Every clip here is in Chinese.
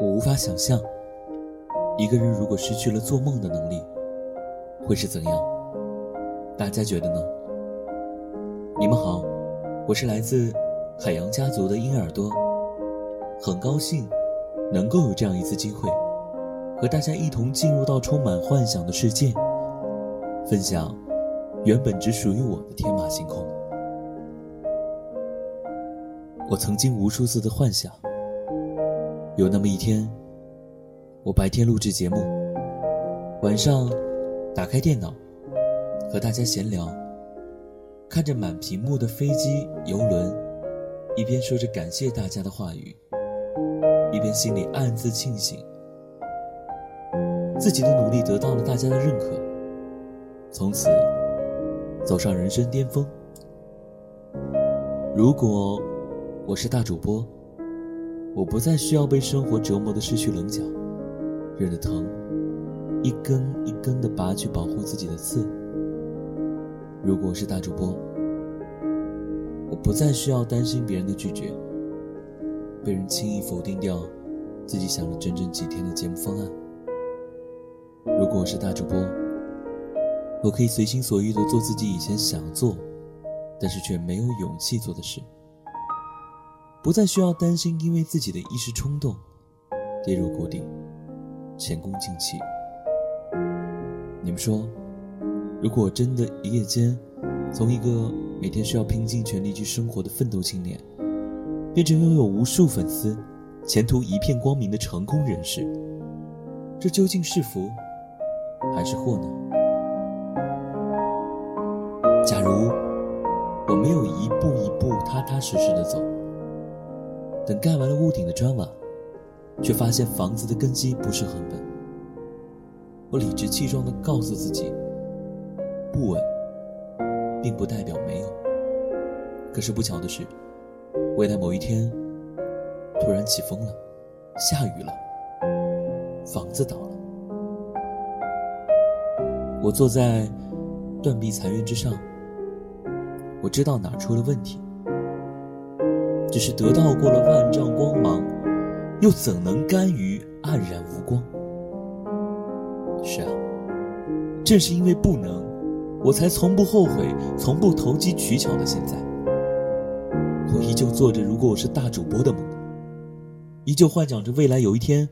我无法想象，一个人如果失去了做梦的能力，会是怎样？大家觉得呢？你们好，我是来自海洋家族的鹰耳朵，很高兴能够有这样一次机会，和大家一同进入到充满幻想的世界，分享原本只属于我的天马行空。我曾经无数次的幻想。有那么一天，我白天录制节目，晚上打开电脑和大家闲聊，看着满屏幕的飞机、游轮，一边说着感谢大家的话语，一边心里暗自庆幸自己的努力得到了大家的认可，从此走上人生巅峰。如果我是大主播。我不再需要被生活折磨的失去棱角，忍着疼，一根一根的拔去保护自己的刺。如果我是大主播，我不再需要担心别人的拒绝，被人轻易否定掉自己想了整整几天的节目方案。如果我是大主播，我可以随心所欲的做自己以前想做，但是却没有勇气做的事。不再需要担心，因为自己的一时冲动，跌入谷底，前功尽弃。你们说，如果我真的一夜间，从一个每天需要拼尽全力去生活的奋斗青年，变成拥有无数粉丝、前途一片光明的成功人士，这究竟是福，还是祸呢？假如我没有一步一步踏踏实实的走。等盖完了屋顶的砖瓦，却发现房子的根基不是很稳。我理直气壮地告诉自己，不稳，并不代表没有。可是不巧的是，未来某一天，突然起风了，下雨了，房子倒了。我坐在断壁残垣之上，我知道哪出了问题。只是得到过了万丈光芒，又怎能甘于黯然无光？是啊，正是因为不能，我才从不后悔，从不投机取巧的现在。我依旧做着如果我是大主播的梦，依旧幻想着未来有一天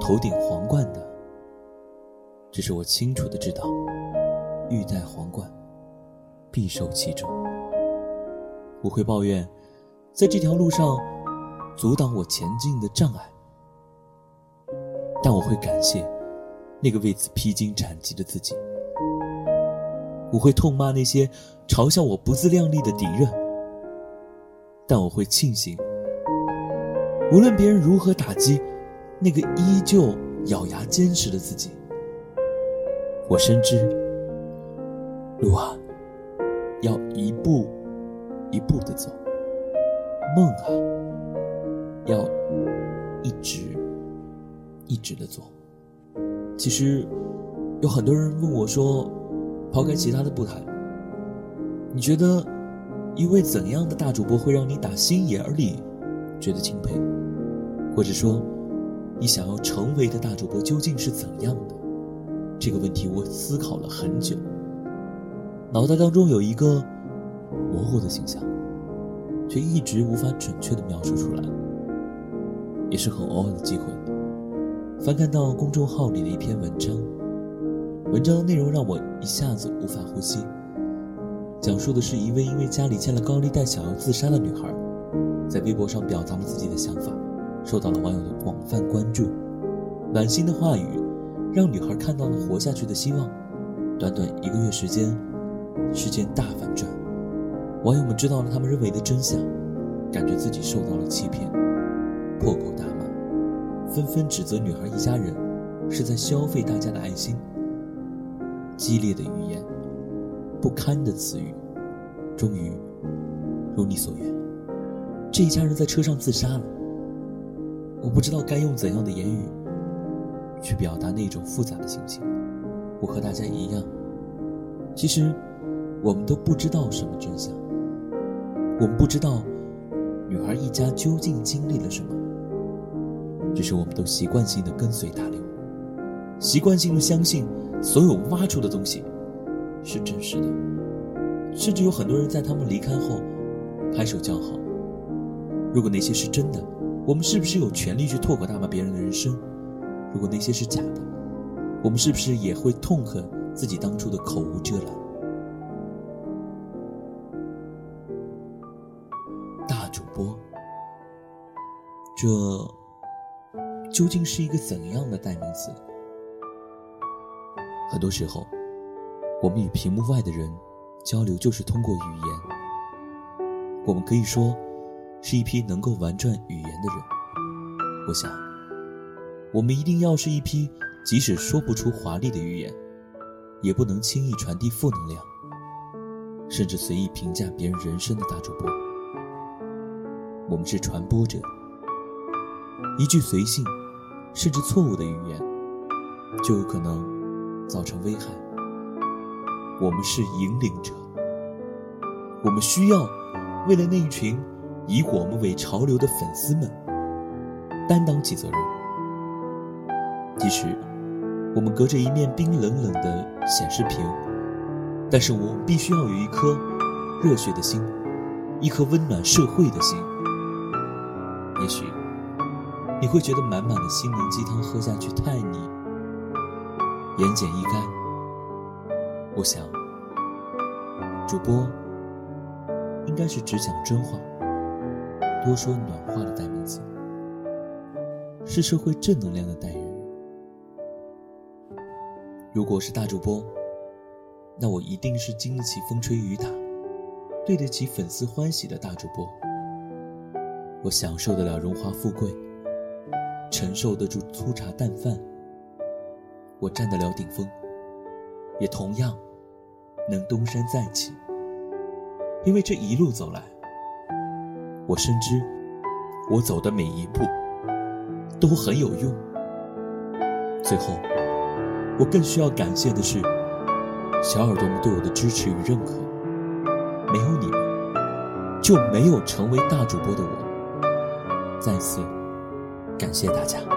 头顶皇冠的。只是我清楚的知道，欲戴皇冠，必受其重。我会抱怨。在这条路上，阻挡我前进的障碍，但我会感谢那个为此披荆斩棘的自己。我会痛骂那些嘲笑我不自量力的敌人，但我会庆幸，无论别人如何打击，那个依旧咬牙坚持的自己。我深知，路啊，要一步一步的走。梦啊，要一直一直的做。其实有很多人问我说：“抛开其他的不谈，你觉得一位怎样的大主播会让你打心眼里觉得钦佩？或者说，你想要成为的大主播究竟是怎样的？”这个问题我思考了很久，脑袋当中有一个模糊的形象。却一直无法准确的描述出来，也是很偶尔的机会。翻看到公众号里的一篇文章，文章的内容让我一下子无法呼吸。讲述的是一位因为家里欠了高利贷想要自杀的女孩，在微博上表达了自己的想法，受到了网友的广泛关注。暖心的话语，让女孩看到了活下去的希望。短短一个月时间，事件大反转。网友们知道了他们认为的真相，感觉自己受到了欺骗，破口大骂，纷纷指责女孩一家人是在消费大家的爱心。激烈的语言，不堪的词语，终于如你所愿，这一家人在车上自杀了。我不知道该用怎样的言语去表达那种复杂的心情。我和大家一样，其实我们都不知道什么真相。我们不知道，女孩一家究竟经历了什么，只是我们都习惯性的跟随大流，习惯性的相信所有挖出的东西是真实的，甚至有很多人在他们离开后拍手叫好。如果那些是真的，我们是不是有权利去唾口大骂别人的人生？如果那些是假的，我们是不是也会痛恨自己当初的口无遮拦？播，这究竟是一个怎样的代名词？很多时候，我们与屏幕外的人交流，就是通过语言。我们可以说。是一批能够玩转语言的人。我想，我们一定要是一批即使说不出华丽的语言，也不能轻易传递负能量，甚至随意评价别人人生的大主播。我们是传播者，一句随性，甚至错误的语言，就有可能造成危害。我们是引领者，我们需要为了那一群。以我们为潮流的粉丝们担当起责任，即使我们隔着一面冰冷冷的显示屏，但是我们必须要有一颗热血的心，一颗温暖社会的心。也许你会觉得满满的心灵鸡汤喝下去太腻，言简意赅。我想，主播应该是只讲真话。多说暖话的代名词，是社会正能量的代言人。如果是大主播，那我一定是经得起风吹雨打、对得起粉丝欢喜的大主播。我享受得了荣华富贵，承受得住粗茶淡饭。我站得了顶峰，也同样能东山再起。因为这一路走来。我深知，我走的每一步都很有用。最后，我更需要感谢的是小耳朵们对我的支持与认可。没有你们，就没有成为大主播的我。再次感谢大家。